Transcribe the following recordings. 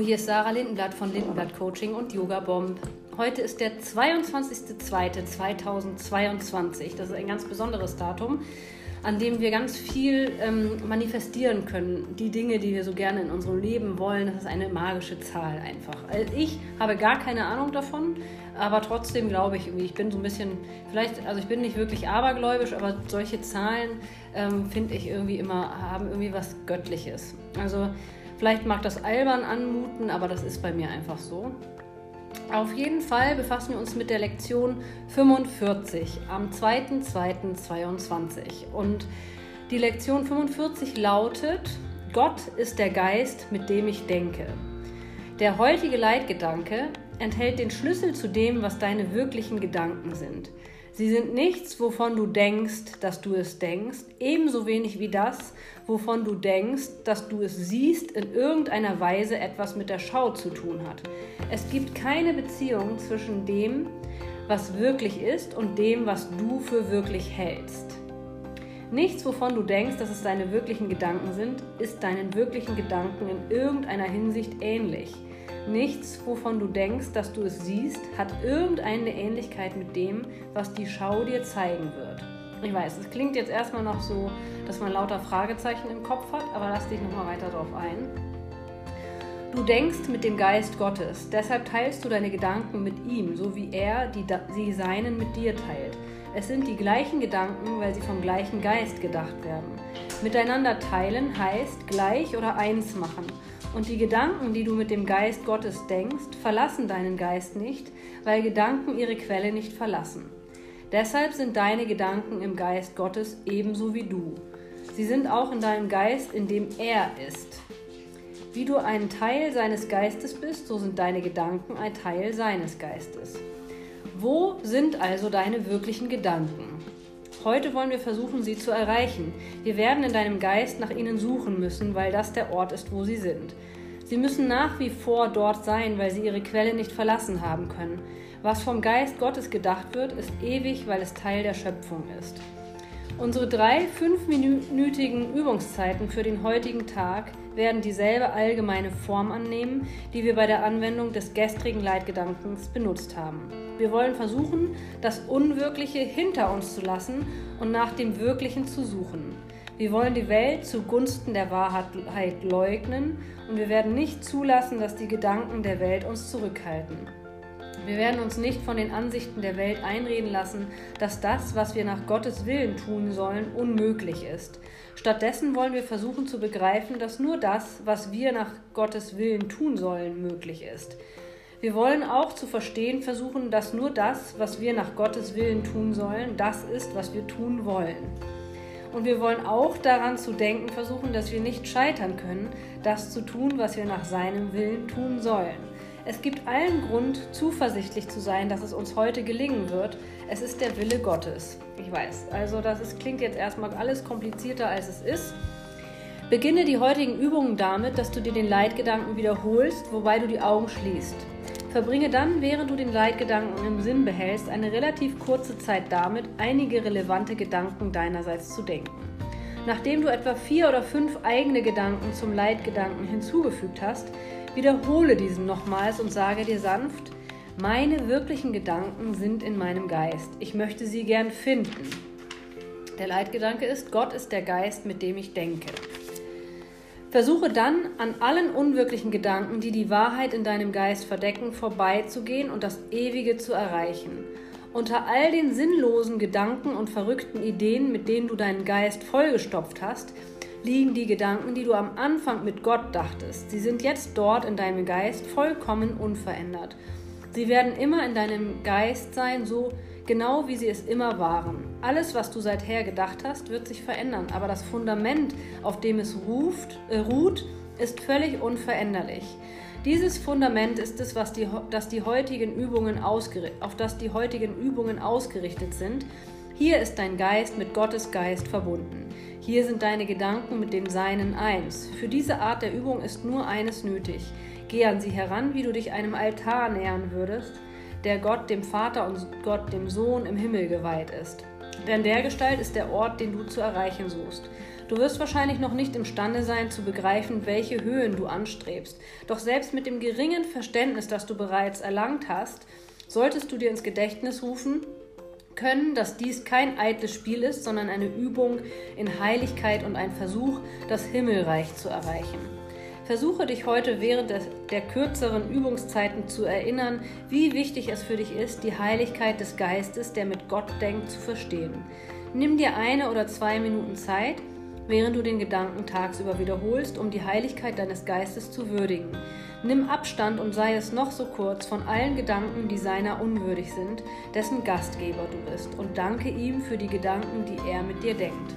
Hier ist Sarah Lindenblatt von Lindenblatt Coaching und Yoga Bomb. Heute ist der 22.02.2022. Das ist ein ganz besonderes Datum, an dem wir ganz viel ähm, manifestieren können. Die Dinge, die wir so gerne in unserem Leben wollen, das ist eine magische Zahl einfach. Also ich habe gar keine Ahnung davon, aber trotzdem glaube ich irgendwie, ich bin so ein bisschen, vielleicht, also ich bin nicht wirklich abergläubisch, aber solche Zahlen ähm, finde ich irgendwie immer, haben irgendwie was Göttliches. Also vielleicht mag das albern anmuten, aber das ist bei mir einfach so. Auf jeden Fall befassen wir uns mit der Lektion 45 am 2.2.22. Und die Lektion 45 lautet, Gott ist der Geist, mit dem ich denke. Der heutige Leitgedanke enthält den Schlüssel zu dem, was deine wirklichen Gedanken sind. Sie sind nichts, wovon du denkst, dass du es denkst, ebenso wenig wie das, wovon du denkst, dass du es siehst, in irgendeiner Weise etwas mit der Schau zu tun hat. Es gibt keine Beziehung zwischen dem, was wirklich ist, und dem, was du für wirklich hältst. Nichts, wovon du denkst, dass es deine wirklichen Gedanken sind, ist deinen wirklichen Gedanken in irgendeiner Hinsicht ähnlich. Nichts, wovon du denkst, dass du es siehst, hat irgendeine Ähnlichkeit mit dem, was die Schau dir zeigen wird. Ich weiß, es klingt jetzt erstmal noch so, dass man lauter Fragezeichen im Kopf hat, aber lass dich nochmal weiter darauf ein. Du denkst mit dem Geist Gottes, deshalb teilst du deine Gedanken mit ihm, so wie er die, die seinen mit dir teilt. Es sind die gleichen Gedanken, weil sie vom gleichen Geist gedacht werden. Miteinander teilen heißt gleich oder eins machen. Und die Gedanken, die du mit dem Geist Gottes denkst, verlassen deinen Geist nicht, weil Gedanken ihre Quelle nicht verlassen. Deshalb sind deine Gedanken im Geist Gottes ebenso wie du. Sie sind auch in deinem Geist, in dem er ist. Wie du ein Teil seines Geistes bist, so sind deine Gedanken ein Teil seines Geistes. Wo sind also deine wirklichen Gedanken? Heute wollen wir versuchen, sie zu erreichen. Wir werden in deinem Geist nach ihnen suchen müssen, weil das der Ort ist, wo sie sind. Sie müssen nach wie vor dort sein, weil sie ihre Quelle nicht verlassen haben können. Was vom Geist Gottes gedacht wird, ist ewig, weil es Teil der Schöpfung ist. Unsere drei fünfminütigen Übungszeiten für den heutigen Tag werden dieselbe allgemeine Form annehmen, die wir bei der Anwendung des gestrigen Leitgedankens benutzt haben. Wir wollen versuchen, das Unwirkliche hinter uns zu lassen und nach dem Wirklichen zu suchen. Wir wollen die Welt zugunsten der Wahrheit leugnen und wir werden nicht zulassen, dass die Gedanken der Welt uns zurückhalten. Wir werden uns nicht von den Ansichten der Welt einreden lassen, dass das, was wir nach Gottes Willen tun sollen, unmöglich ist. Stattdessen wollen wir versuchen zu begreifen, dass nur das, was wir nach Gottes Willen tun sollen, möglich ist. Wir wollen auch zu verstehen versuchen, dass nur das, was wir nach Gottes Willen tun sollen, das ist, was wir tun wollen. Und wir wollen auch daran zu denken versuchen, dass wir nicht scheitern können, das zu tun, was wir nach seinem Willen tun sollen. Es gibt allen Grund, zuversichtlich zu sein, dass es uns heute gelingen wird. Es ist der Wille Gottes. Ich weiß, also das ist, klingt jetzt erstmal alles komplizierter, als es ist. Beginne die heutigen Übungen damit, dass du dir den Leitgedanken wiederholst, wobei du die Augen schließt. Verbringe dann, während du den Leitgedanken im Sinn behältst, eine relativ kurze Zeit damit, einige relevante Gedanken deinerseits zu denken. Nachdem du etwa vier oder fünf eigene Gedanken zum Leitgedanken hinzugefügt hast, wiederhole diesen nochmals und sage dir sanft, meine wirklichen Gedanken sind in meinem Geist. Ich möchte sie gern finden. Der Leitgedanke ist, Gott ist der Geist, mit dem ich denke. Versuche dann an allen unwirklichen Gedanken, die die Wahrheit in deinem Geist verdecken, vorbeizugehen und das Ewige zu erreichen. Unter all den sinnlosen Gedanken und verrückten Ideen, mit denen du deinen Geist vollgestopft hast, liegen die Gedanken, die du am Anfang mit Gott dachtest. Sie sind jetzt dort in deinem Geist vollkommen unverändert. Sie werden immer in deinem Geist sein, so genau wie sie es immer waren. Alles, was du seither gedacht hast, wird sich verändern, aber das Fundament, auf dem es ruft, äh, ruht, ist völlig unveränderlich. Dieses Fundament ist es, was die, das die heutigen Übungen auf das die heutigen Übungen ausgerichtet sind. Hier ist dein Geist mit Gottes Geist verbunden. Hier sind deine Gedanken mit dem Seinen eins. Für diese Art der Übung ist nur eines nötig. Geh an sie heran, wie du dich einem Altar nähern würdest der Gott dem Vater und Gott dem Sohn im Himmel geweiht ist. denn der Gestalt ist der Ort, den du zu erreichen suchst. Du wirst wahrscheinlich noch nicht imstande sein zu begreifen, welche Höhen du anstrebst. Doch selbst mit dem geringen Verständnis, das du bereits erlangt hast, solltest du dir ins Gedächtnis rufen können, dass dies kein eitles Spiel ist, sondern eine Übung in Heiligkeit und ein Versuch, das Himmelreich zu erreichen. Versuche dich heute während der kürzeren Übungszeiten zu erinnern, wie wichtig es für dich ist, die Heiligkeit des Geistes, der mit Gott denkt, zu verstehen. Nimm dir eine oder zwei Minuten Zeit, während du den Gedanken tagsüber wiederholst, um die Heiligkeit deines Geistes zu würdigen. Nimm Abstand und sei es noch so kurz von allen Gedanken, die seiner unwürdig sind, dessen Gastgeber du bist, und danke ihm für die Gedanken, die er mit dir denkt.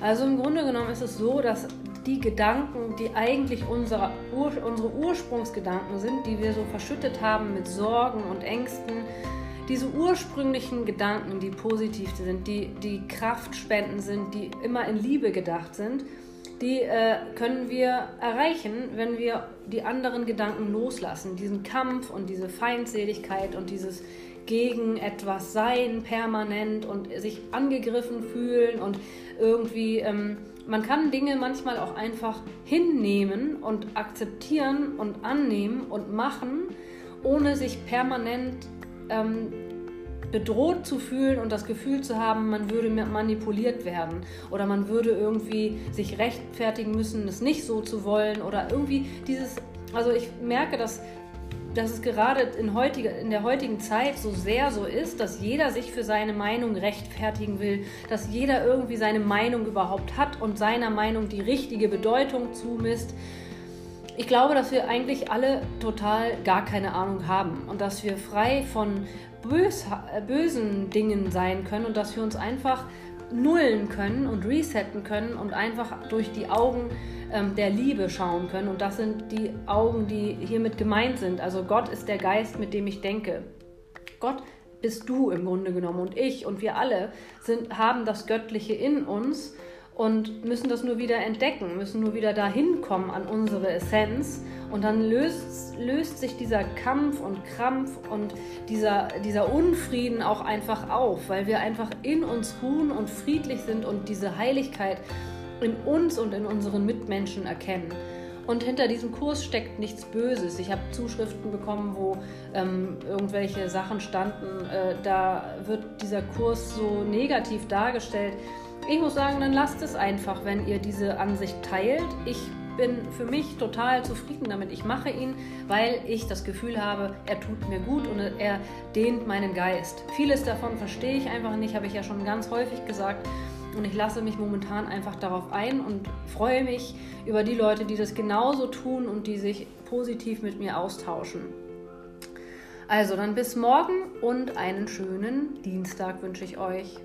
Also im Grunde genommen ist es so, dass die Gedanken, die eigentlich unsere, Ur unsere Ursprungsgedanken sind, die wir so verschüttet haben mit Sorgen und Ängsten, diese ursprünglichen Gedanken, die positiv sind, die, die Kraftspenden sind, die immer in Liebe gedacht sind, die äh, können wir erreichen, wenn wir die anderen Gedanken loslassen. Diesen Kampf und diese Feindseligkeit und dieses gegen etwas sein permanent und sich angegriffen fühlen und irgendwie, ähm, man kann Dinge manchmal auch einfach hinnehmen und akzeptieren und annehmen und machen, ohne sich permanent ähm, bedroht zu fühlen und das Gefühl zu haben, man würde manipuliert werden oder man würde irgendwie sich rechtfertigen müssen, es nicht so zu wollen oder irgendwie dieses, also ich merke, dass, dass es gerade in, heutige, in der heutigen Zeit so sehr so ist, dass jeder sich für seine Meinung rechtfertigen will, dass jeder irgendwie seine Meinung überhaupt hat und seiner Meinung die richtige Bedeutung zumisst ich glaube, dass wir eigentlich alle total gar keine Ahnung haben und dass wir frei von bös, bösen Dingen sein können und dass wir uns einfach nullen können und resetten können und einfach durch die Augen ähm, der Liebe schauen können. Und das sind die Augen, die hiermit gemeint sind. Also Gott ist der Geist, mit dem ich denke. Gott bist du im Grunde genommen und ich und wir alle sind, haben das Göttliche in uns und müssen das nur wieder entdecken, müssen nur wieder dahin kommen an unsere Essenz und dann löst, löst sich dieser Kampf und Krampf und dieser, dieser Unfrieden auch einfach auf, weil wir einfach in uns ruhen und friedlich sind und diese Heiligkeit in uns und in unseren Mitmenschen erkennen. Und hinter diesem Kurs steckt nichts Böses. Ich habe Zuschriften bekommen, wo ähm, irgendwelche Sachen standen, äh, da wird dieser Kurs so negativ dargestellt. Ich muss sagen, dann lasst es einfach, wenn ihr diese Ansicht teilt. Ich bin für mich total zufrieden damit. Ich mache ihn, weil ich das Gefühl habe, er tut mir gut und er dehnt meinen Geist. Vieles davon verstehe ich einfach nicht, habe ich ja schon ganz häufig gesagt. Und ich lasse mich momentan einfach darauf ein und freue mich über die Leute, die das genauso tun und die sich positiv mit mir austauschen. Also dann bis morgen und einen schönen Dienstag wünsche ich euch.